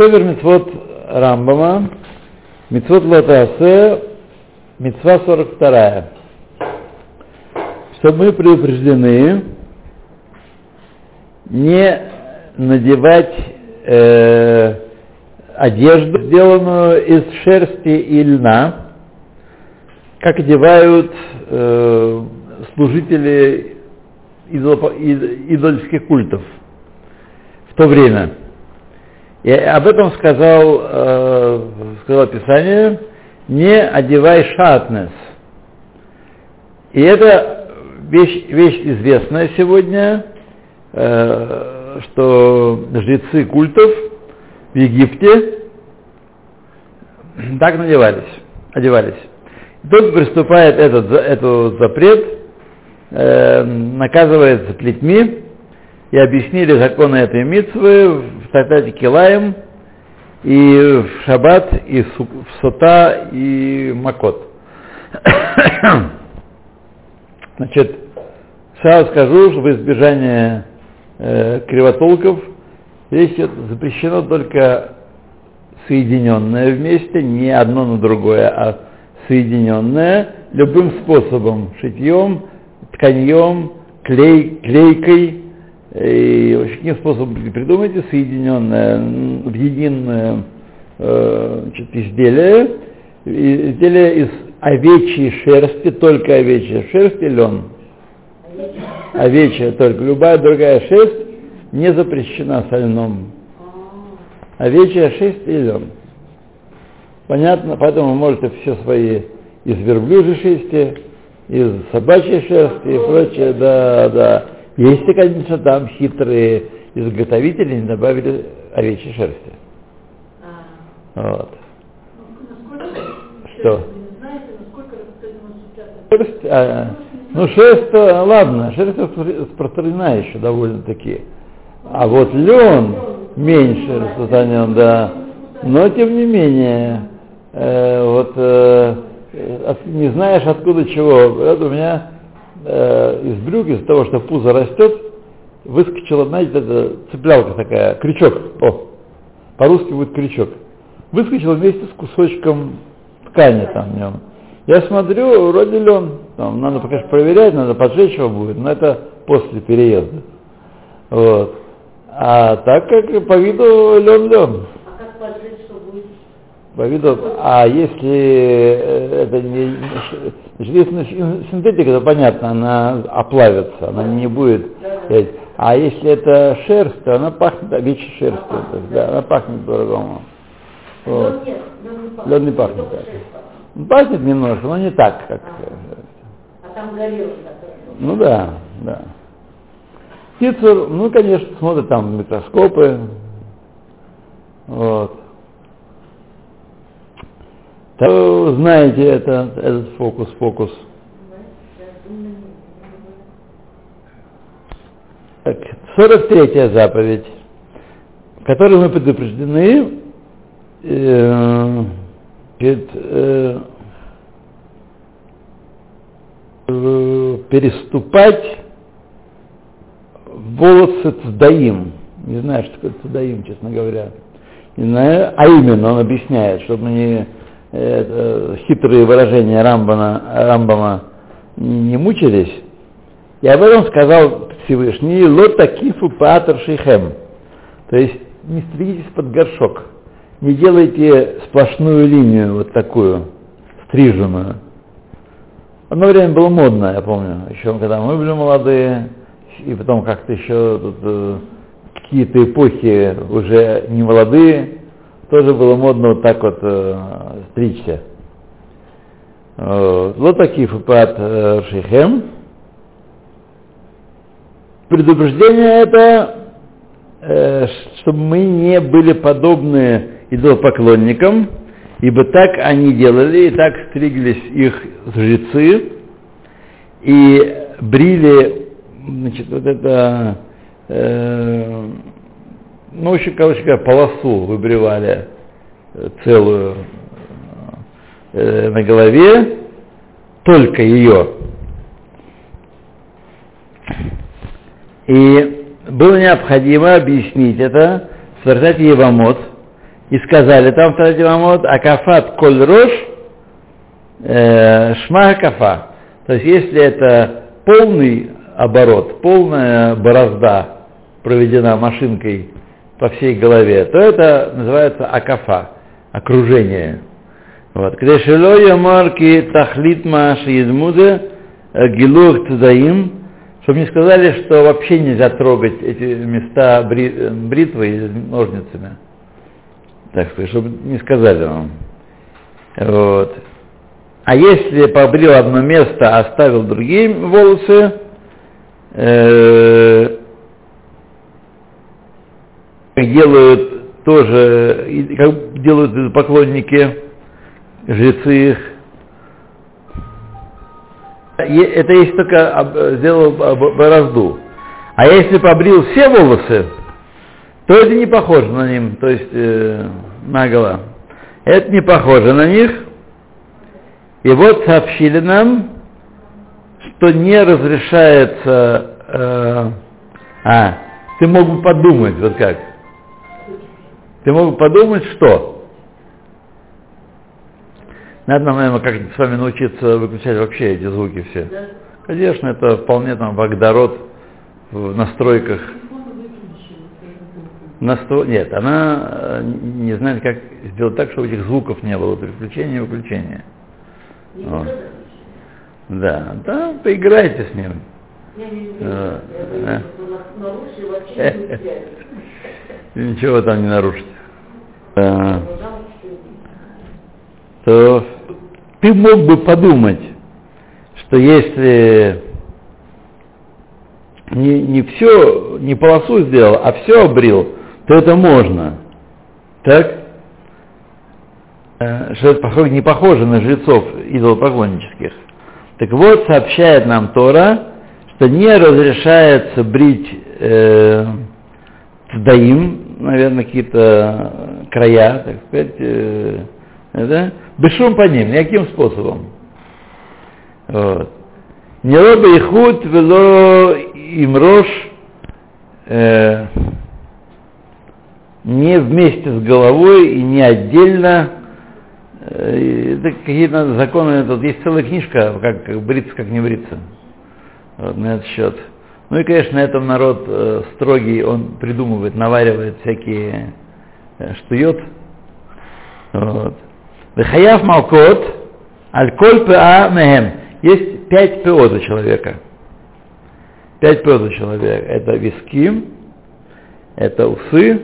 Север Митцвот Рамбама, Митцвот Лотасе, Митцва 42. Что мы предупреждены не надевать э, одежду, сделанную из шерсти и льна, как одевают э, служители идольских культов в то время. И об этом сказал, э, сказал Писание, не одевай шатнес. И это вещь, вещь известная сегодня, э, что жрецы культов в Египте так надевались, одевались. Тот приступает этот, этот запрет, э, наказывается плетьми, и объяснили законы этой митцвы в Татате Килаем, и в Шаббат, и в Сута, и Макот. Значит, сразу скажу, что в избежание э, кривотолков здесь запрещено только соединенное вместе, не одно на другое, а соединенное любым способом, шитьем, тканьем, клей, клейкой, и вообще каким способом придумайте соединенное в единое э, изделие, изделие из овечьей шерсти, только овечья шерсть и лен. Овечья только. Любая другая шерсть не запрещена со льном. Овечья шерсть и лен. Понятно? Поэтому вы можете все свои из верблюжьей шерсти, из собачьей шерсти и прочее, да, да. Если, конечно, там хитрые изготовители не добавили овечьей шерсти. А. Вот. Что? Шерсть, а, ну шерсть, ладно, шерсть распространена еще довольно-таки. А вот лен меньше распространен, да. Но тем не менее, э, вот э, не знаешь откуда чего. Вот у меня э, из брюк, из-за того, что пузо растет, выскочила, знаете, это цеплялка такая, крючок. О, по-русски будет крючок. Выскочила вместе с кусочком ткани там в нем. Я смотрю, вроде лен. Там, надо, конечно, проверять, надо поджечь его будет, но это после переезда. Вот. А так как по виду лен-лен. А как поджечь, что будет? По виду, а если э, это не, синтетика, то понятно, она оплавится, она не будет. А если это шерсть, то она пахнет овечьей шерстью. То есть, да, она пахнет по-другому. Вот. Лед не пахнет так. Пахнет немножко, но не так, как А там горелый Ну да, да. Птицу, ну, конечно, смотрят там микроскопы. Вот. То знаете это, этот фокус-фокус. Так, 43 заповедь, в которой мы предупреждены э, э, переступать волосы цдаим. Не знаю, что такое цдаим, честно говоря. Не знаю, а именно он объясняет, чтобы не э, хитрые выражения Рамбана, Рамбама не мучились. И об этом сказал Всевышний Лота Кифу Патер Шейхем. То есть не стригитесь под горшок. Не делайте сплошную линию вот такую, стриженную. Одно время было модно, я помню, еще когда мы были молодые, и потом как-то еще тут, э, какие-то эпохи уже не молодые, тоже было модно вот так вот э, стричься. Вот такие фупат э, шейхем. Предупреждение это, э, чтобы мы не были подобны идолопоклонникам, ибо так они делали, и так стриглись их жрецы, и брили, значит, вот это э, ну, очень, короче говоря, полосу выбривали э, целую э, на голове, только ее. И было необходимо объяснить это в Сартате Евамот, И сказали, там второй Тимамот, Акафат коль рош, э, шма кафа. То есть если это полный оборот, полная борозда проведена машинкой по всей голове, то это называется акафа, окружение. Вот. Крешело марки тахлит маши едмуде гилух цудаим, чтобы не сказали, что вообще нельзя трогать эти места бри, бритвой ножницами. Так сказать, чтобы не сказали вам. Вот. А если побрил одно место, оставил другие волосы, э, делают тоже, как делают поклонники, жрецы их. Это если только сделал борозду. А если побрил все волосы, то это не похоже на них, то есть э, наголо. Это не похоже на них. И вот сообщили нам, что не разрешается... Э, а, ты мог бы подумать, вот как. Ты мог подумать, что? Надо нам, наверное, как с вами научиться выключать вообще эти звуки все. Конечно, это вполне там вагдород в настройках Настро... Нет, она э, не знает, как сделать так, чтобы этих звуков не было, переключения и выключения. Вот. Да, да, поиграйте с ним. Ничего там не нарушите. То ты мог бы подумать, что если не, не все, не полосу сделал, а все обрил, то это можно. Так? Э, что это похоже, не похоже на жрецов идолопоклоннических. Так вот, сообщает нам Тора, что не разрешается брить э, цдаим, наверное, какие-то края, так сказать, э, да? бешум по ним, никаким способом. Вот. Не роба ихуд вело имрош э, не вместе с головой и не отдельно. Это какие-то законы, тут есть целая книжка, как, как бриться, как не бриться. Вот, на этот счет. Ну и, конечно, на этом народ э, строгий, он придумывает, наваривает всякие э, штует. Вот. Вехаяв малкот, аль-коль пеа мехем. Есть пять пео у человека. Пять пео у человека. Это виски, это усы,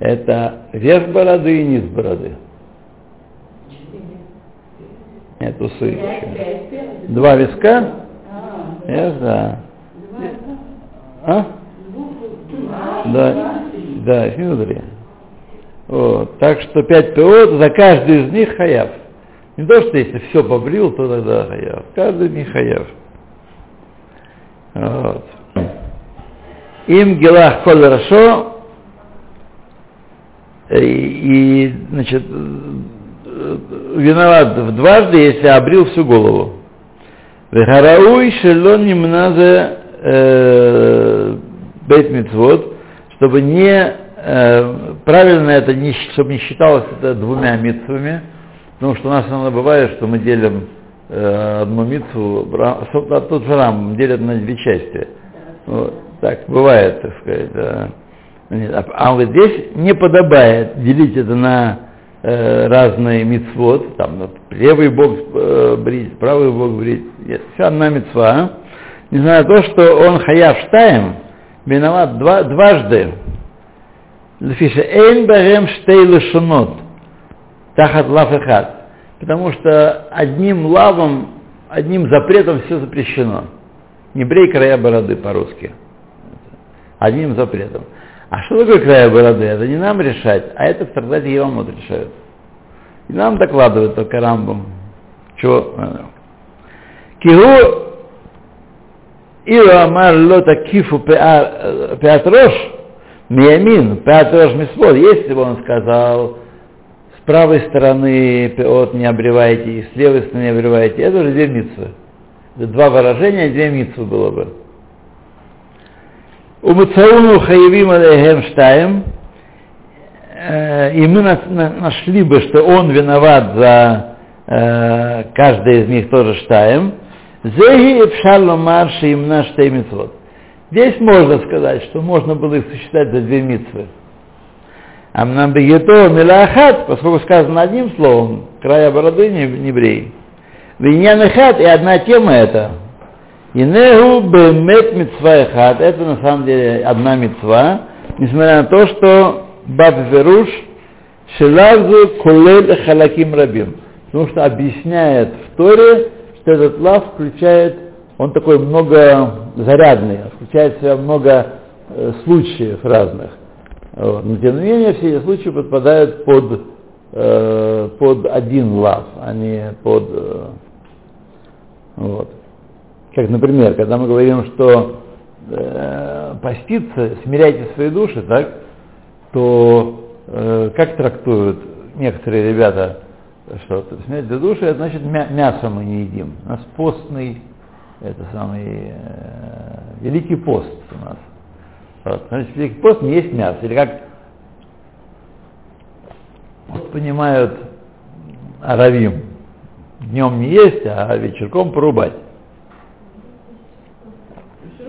это верх бороды и низ бороды. Нет, усы еще. Два виска? Yes, да. А? Да, да, внутри. Вот. Так что пять пилот, за каждый из них хаяв. Не то, что если все побрил, то тогда хаяв. Каждый из них хаяв. Вот. Им гелах коль хорошо, Э, и, значит, виноват в дважды, если обрил всю голову. Вехарауй шелон немназе э, бейт чтобы не э, правильно это не, чтобы не считалось это двумя митцвами, потому что у нас иногда бывает, что мы делим э, одну митцву, а тут же рам делят на две части. Вот, так бывает, так сказать. Да. А, а вот здесь не подобает делить это на э, разные мицвод, там левый бог э, брить, правый бог брить. Есть вся одна мицва. Не знаю, то, что он хаяв штаем, виноват два, дважды. Лефиша эйн барем штей лешунот, тахат лафехат. Потому что одним лавом, одним запретом все запрещено. Не брей края бороды по-русски. Одним запретом. А что такое края бороды? Это не нам решать, а это в трактате Евамот решают. И нам докладывают только Рамбам. Чего? Кигу Иру Амар Лота Кифу Пеатрош Миямин, Пеатрош Мисвод. Если бы он сказал, с правой стороны пеот не обревайте, и с левой стороны не обревайте, это уже две митцвы. Два выражения, две митцвы было бы. У Муцауну хаявим алейхем штаем. и мы нашли бы, что он виноват за каждый из них тоже штаем, Зеги и пшалломар шиимна штеймитвот. Здесь можно сказать, что можно было их сосчитать за две митцвы. Амнам бегето милахат, поскольку сказано одним словом, края бороды не, не брей. Виньянахат, и одна тема это. Инегу бемет митцва хат, это на самом деле одна митцва, несмотря на то, что баб веруш шелавзу кулель халаким рабим. Потому что объясняет в Торе, что этот лав включает, он такой многозарядный, включает в себя много э, случаев разных. Вот. Но тем не менее все эти случаи подпадают под, э, под один лав, а не под... Э, вот. Как, например, когда мы говорим, что э, поститься, смиряйте свои души, так, то э, как трактуют некоторые ребята что смерть для души, это значит мя- мясо мы не едим. У нас постный, это самый э, великий пост у нас. Вот. Значит, великий пост не есть мясо. Или как понимают аравим, днем не есть, а вечерком порубать.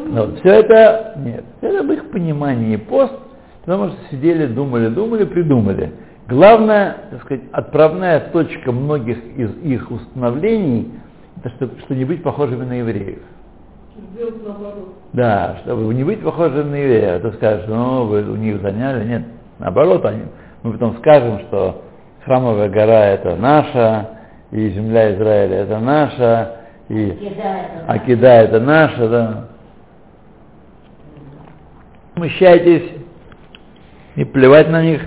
Вот. Все это, нет, это в их понимании пост, потому что сидели, думали, думали, придумали. Главная, так сказать, отправная точка многих из их установлений, это чтобы, чтобы не быть похожими на евреев. Да, чтобы не быть похожими на евреев. То скажешь, ну, вы у них заняли. Нет, наоборот, они, мы потом скажем, что храмовая гора это наша, и земля Израиля это наша, и Акида это наша, да. Смущайтесь и плевать на них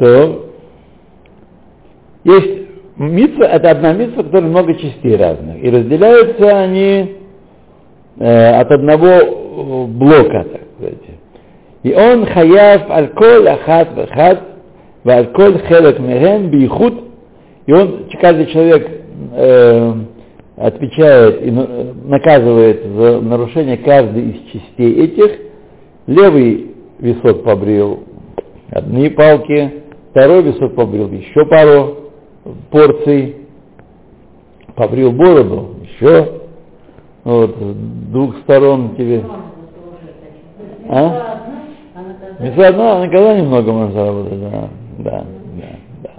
то есть митва, это одна митва, которая много частей разных. И разделяются они э, от одного э, блока, так сказать. И он хаяв аль-коль ахат вахат, валь-коль хелек мехен бихут, и он, каждый человек э, отвечает и наказывает за нарушение каждой из частей этих. Левый висок побрил одни палки, Второй висок побрил еще пару порций, побрил бороду, еще, вот, с двух сторон тебе. А? Не одна, а никогда немного можно заработать, да, да, да, да.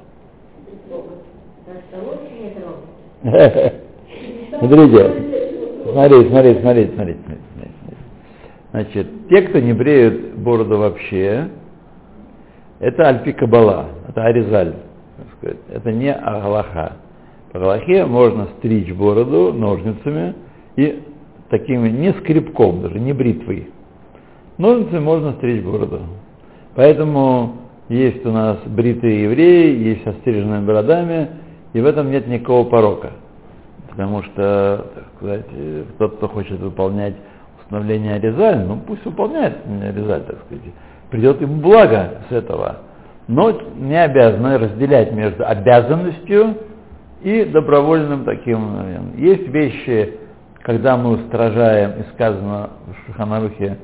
Смотрите, смотрите, смотрите, смотрите, смотрите, смотрите. Значит, те, кто не бреют бороду вообще, это альпи кабала, это аризаль. Это не агалаха. По галахе можно стричь бороду ножницами и такими, не скребком даже, не бритвой. Ножницами можно стричь бороду. Поэтому есть у нас бритые евреи, есть остриженные бородами, и в этом нет никакого порока. Потому что, так сказать, тот, кто хочет выполнять установление Аризаль, ну пусть выполняет Аризаль, так сказать придет ему благо с этого. Но не обязаны разделять между обязанностью и добровольным таким. Есть вещи, когда мы устражаем, и сказано в Шуханарухе,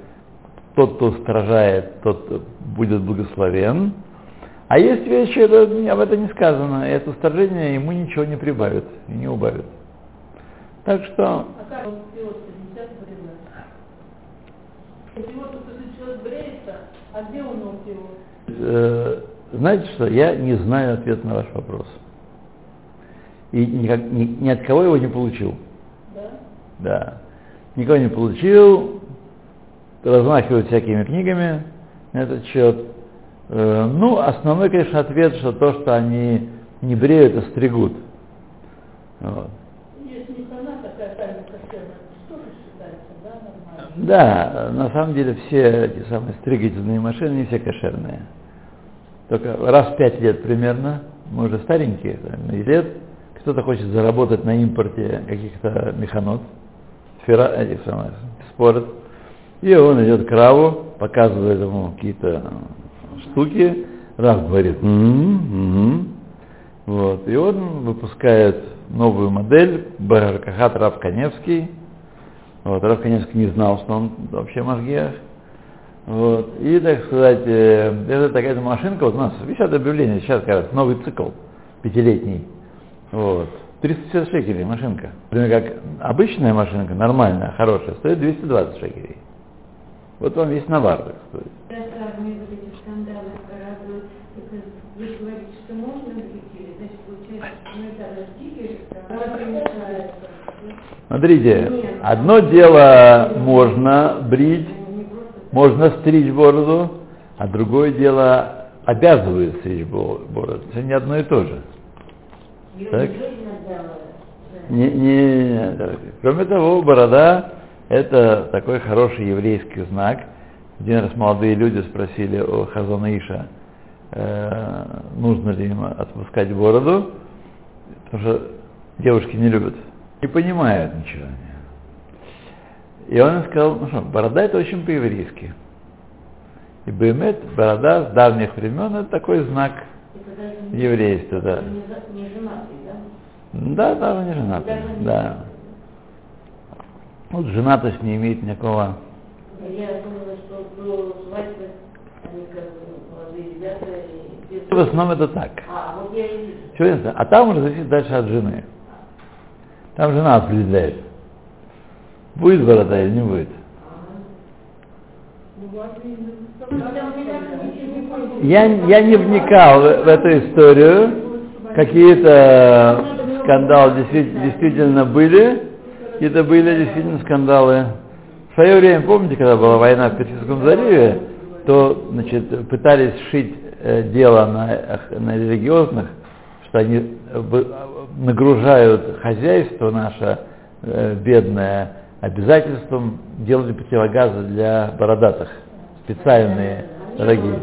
тот, кто устражает, тот будет благословен. А есть вещи, это, об этом не сказано, и это устражение ему ничего не прибавит и не убавит. Так что... А как а где он его? Э, знаете что, я не знаю ответ на ваш вопрос. И никак, ни, ни от кого его не получил. Да? Да. Никого не получил, размахивают всякими книгами на этот счет. Э, ну, основной, конечно, ответ, что то, что они не бреют, а стригут. Вот. Да, на самом деле все эти самые стригательные машины, не все кошерные. Только раз в пять лет примерно, мы уже старенькие, там, лет, кто-то хочет заработать на импорте каких-то механот, сфера, этих самых, спорт, и он идет к Раву, показывает ему какие-то штуки, Рав говорит, угу, вот, и он выпускает новую модель, Баракахат Рав Каневский, вот, Рав, конечно, не знал, что он вообще Машгиах. Вот. И, так сказать, э, это такая машинка, вот у нас висят объявления, сейчас как раз новый цикл, пятилетний. Вот. 350 шекелей машинка. Например, как обычная машинка, нормальная, хорошая, стоит 220 шекелей. Вот он весь навар, так сказать. Да, сравнивать вот эти скандалы радуют. Вы говорите, что можно двигатель, значит, получается, что мы это разделили, Смотрите, одно дело можно брить, можно стричь бороду, а другое дело обязывает стричь бороду. Это не одно и то же. Так? Не, не, не, Кроме того, борода – это такой хороший еврейский знак. Один раз молодые люди спросили у Хазана Иша, э, нужно ли им отпускать бороду, потому что девушки не любят, не понимают ничего. И он сказал, ну что, борода это очень по-еврейски. И Бемет, борода с давних времен, это такой знак еврейства, да. Не женатый, да? Да, да, не женатый, да. Вот женатость не имеет никакого... Я думала, что до свадьбы они как молодые ребята и... В основном это так. А, вот я и. Все А там уже зависит дальше от жены. Там жена определяет. Будет борода или не будет. Я, я не вникал в, эту историю. Какие-то скандалы действительно, действительно были. Какие-то были действительно скандалы. В свое время, помните, когда была война в Персидском заливе, то значит, пытались шить э, дело на, на религиозных, что они э, нагружают хозяйство наше э, бедное обязательством делали противогазы для бородатых, специальные, дорогие.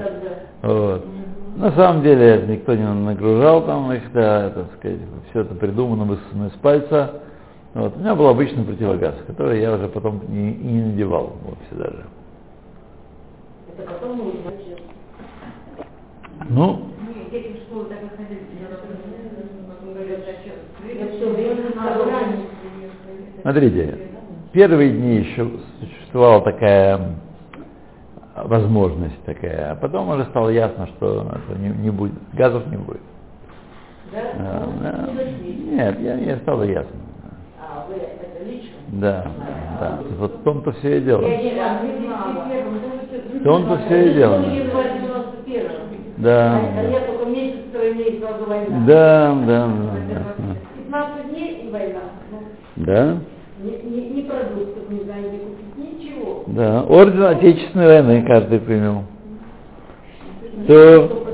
Вот. На самом деле никто не нагружал там их, да, так сказать, все это придумано, высосано из пальца. Вот. У меня был обычный противогаз, который я уже потом не, и не надевал вовсе даже. Это потом мы узнаем. Ну, Дети в школу так и ходили, потом говорят, зачем? Я все время на смотрите, первые дни еще существовала такая возможность такая, а потом уже стало ясно, что это не, не будет, газов не будет. Да? А, Ну, да. не. Нет, я, мне стало ясно. А, вы это лично? Да, да. Вот в том-то все и дело. Я. В том-то все и дело. Ну, январь 91-го. Да, А я только месяц, второй месяц сразу война. да, да, да, да. 15 дней и война. Ну, Да, Ни, ни, ни продуктов не где купить, ничего. да. Орден Отечественной войны каждый принял. То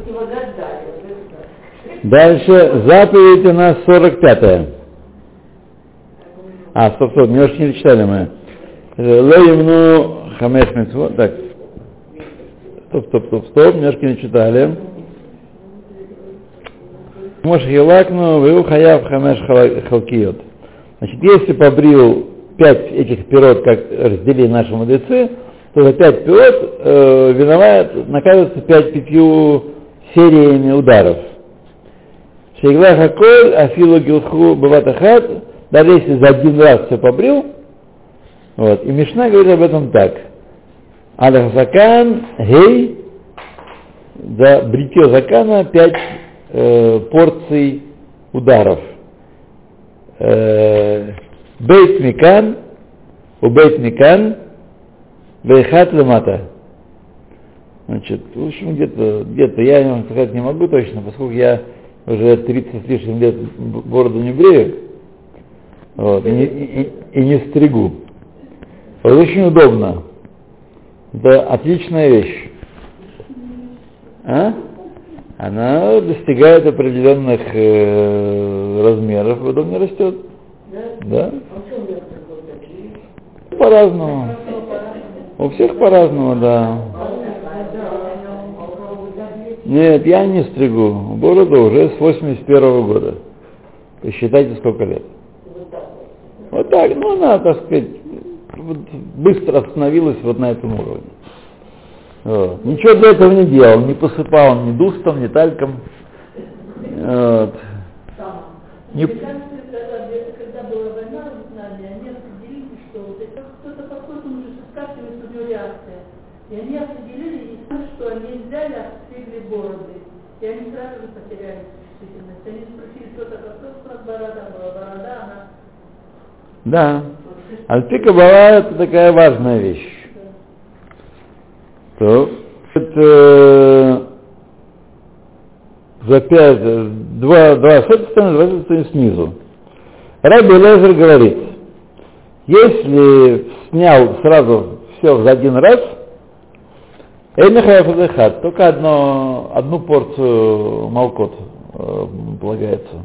дали, дальше заповедь у нас 45-я. А, стоп, стоп, не читали мы. Лоимну хамеш митцвот. Так. Стоп, стоп, стоп, стоп, немножко не читали. Мош елакну, веу хаяв хамеш халкиот. Значит, если побрил пять этих пирот, как разделили наши мудрецы, то за пять пирот э, виноват, наказывается пять пятью сериями ударов. Шейгла хаколь, афилу гилху баватахат, даже если за один раз все побрил, вот, и Мишна говорит об этом так. Аль-Закан, гей, за бритье закана пять э, порций ударов. Бейт микан, у бейт микан, бейхат лемата. Значит, в общем, где-то, где-то, я вам сказать не могу точно, поскольку я уже 30 с лишним лет бороду не брею, вот, и- и- и не стригу. Вот очень удобно. Это отличная вещь. А? Она достигает определенных э, размеров, потом не растет. Да? Да? А? По-разному. У всех по-разному, да. Нет, я не стригу. Бороду уже с 81 года. Посчитайте, сколько лет. Вот так, ну она, так сказать, быстро остановилась вот на этом уровне. Вот. Ничего для этого не делал, не посыпал ни дустом, ни тальком. Вот. Не-. И они определили, что они взяли, обстригли бороды. И они сразу же потеряли чувствительность. Они спросили, что такое, просто у нас борода была, борода, она... Да. Альпика была это такая важная вещь. То, это за пять, два, два с этой стороны, два с этой стороны снизу. Раби Лезер говорит, если снял сразу все за один раз, Эйнахафазахат, только одно, одну порцию молкот э, полагается.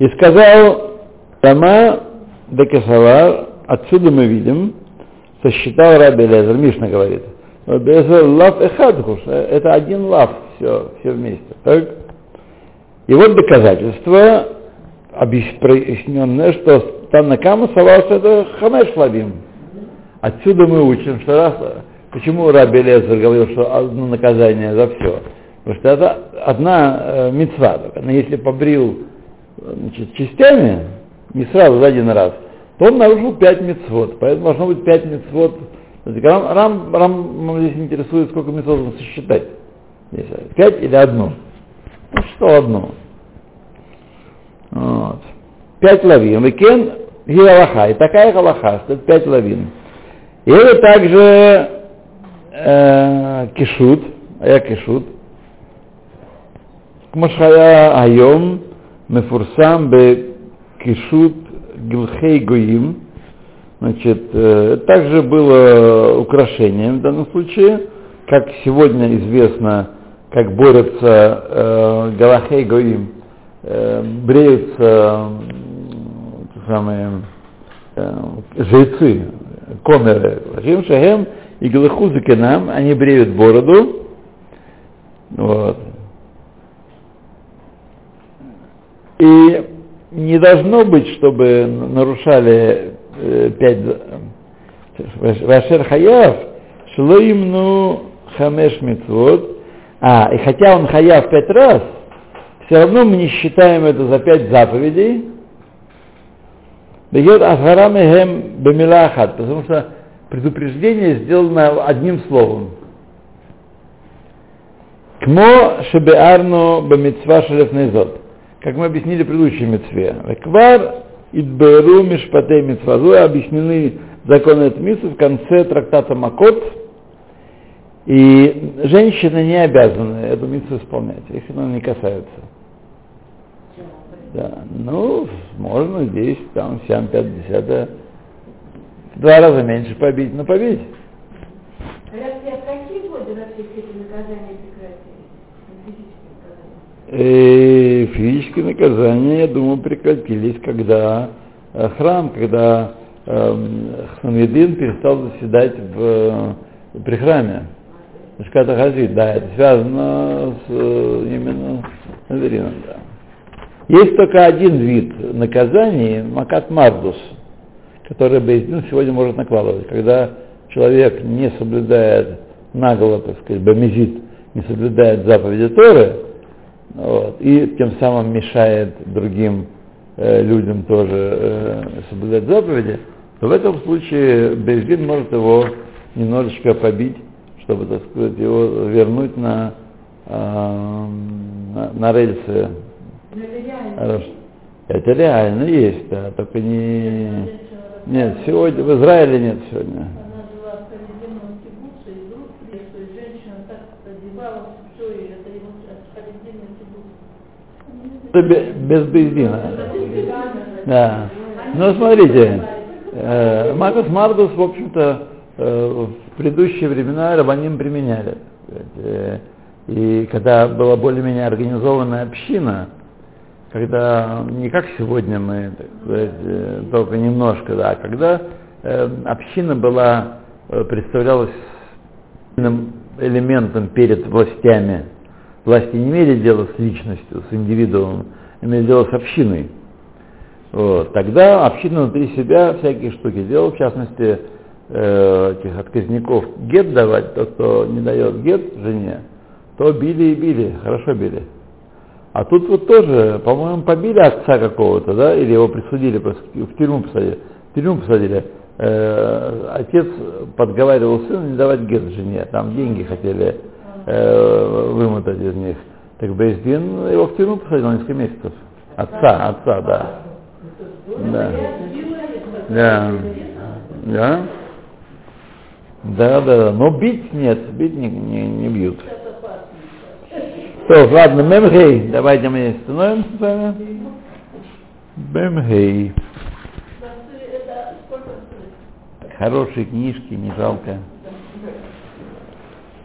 И сказал Тама Декесавар, отсюда мы видим, сосчитал Раби Лезер, Мишна говорит, лав эхадхуш, это один лав, все, все вместе. Так? И вот доказательство, объясненное, что Таннакама сказал, что это хамеш лавим. Отсюда мы учим, что раз, почему Раби Лезер говорил, что одно наказание за все. Потому что это одна э, мецва, но если побрил значит, частями, не сразу за один раз, то он нарушил пять мецвод. Поэтому должно быть пять мецвод. Рам, рам, рам здесь интересует, сколько мецвод нужно сосчитать. Пять или одно? Ну что одно? Вот. Пять лавин. Викен Гилалаха. И такая галаха, что это пять лавин. И это также э, кишут, а я кишут. Кмашхая айом мефурсам бе кишут гилхей гоим. Значит, э, также было украшением в данном случае, как сегодня известно, как борются э, Галахей Гоим, э, бреются э, самые э, жрецы, комеры, Рим Шахем и Галаху нам, они бреют бороду, вот. И не должно быть, чтобы нарушали э, пять Вашер Хаяв, Шлоимну Хамеш Митвод, а, и хотя он Хаяв пять раз, все равно мы не считаем это за пять заповедей, Бьет Ахарам Эхем Бамилахат, потому что предупреждение сделано одним словом. Кмо Шебеарну Бамитсва Шелефнезот как мы объяснили в предыдущей митцве. Квар Идберу Мишпатей Митцвазу объяснены законы этой митцвы в конце трактата Макот, и женщины не обязаны эту митцву исполнять, их она не касается. Да, ну, можно здесь, там, 7, 5, 10, в два раза меньше побить, но побить. Разве от какие годы вообще все эти наказания прекратили? И физические наказания, я думаю, прекратились, когда э, храм, когда э, перестал заседать в, э, при храме. Шката Хазит, да, это связано с, э, именно с Ханвидином, да. Есть только один вид наказаний, Макат Мардус, который Бейздин сегодня может накладывать. Когда человек не соблюдает наголо, так сказать, бамизит, не соблюдает заповеди Торы, вот, и тем самым мешает другим э, людям тоже э, соблюдать заповеди, то в этом случае Бейздин может его немножечко побить, чтобы, так сказать, его вернуть на, э, на, на рельсы. Это реально. Это реально есть, да, только не... Нет, сегодня, в Израиле нет сегодня. Она жила в Халидином кибуце, и вдруг, что и женщина так одевалась, все, и это его Халидином бе- без Бейздина. Да. Ну, смотрите, э, Макус Мардус, в общем-то, э, в предыдущие времена рабаним применяли. Э, И когда была более-менее организованная община, когда не как сегодня мы, так сказать, э, только немножко, да, а когда э, община была, э, представлялась элементом перед властями. Власти не имели дела с личностью, с индивидуумом, имели дело с общиной. Вот. Тогда община внутри себя всякие штуки делала, в частности, э, этих отказников гет давать, тот, кто не дает гет жене, то били и били, хорошо били. А тут вот тоже, по-моему, побили отца какого-то, да, или его присудили, в тюрьму посадили. В тюрьму посадили. э, отец подговаривал сына не давать гет жене, там деньги хотели э, вымотать из них. Так Бейздин его в тюрьму посадил несколько месяцев. Отца, отца, да. Да. Да. Да. Да, да, да. Но бить нет, бить не, не, не бьют. То, ладно, Мемхей, давайте мы становимся с вами. Мемхей. Хорошие книжки, не жалко.